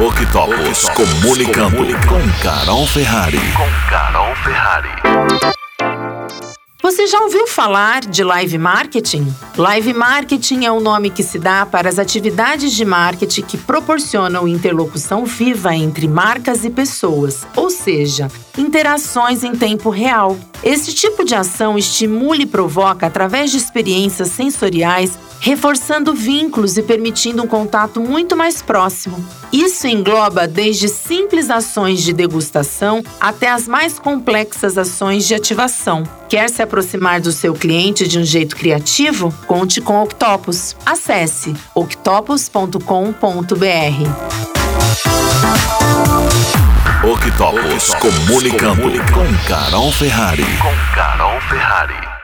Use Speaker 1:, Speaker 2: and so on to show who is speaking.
Speaker 1: Octopus comunicando com Carol Ferrari.
Speaker 2: Com Carol Ferrari.
Speaker 3: Você já ouviu falar de live marketing? Live marketing é o nome que se dá para as atividades de marketing que proporcionam interlocução viva entre marcas e pessoas, ou seja, interações em tempo real. Esse tipo de ação estimula e provoca através de experiências sensoriais reforçando vínculos e permitindo um contato muito mais próximo. Isso engloba desde simples ações de degustação até as mais complexas ações de ativação. Quer se aproximar do seu cliente de um jeito criativo? Conte com Octopus. Acesse octopus.com.br.
Speaker 1: Octopus comunicando com Carol Ferrari.
Speaker 2: Com Carol Ferrari.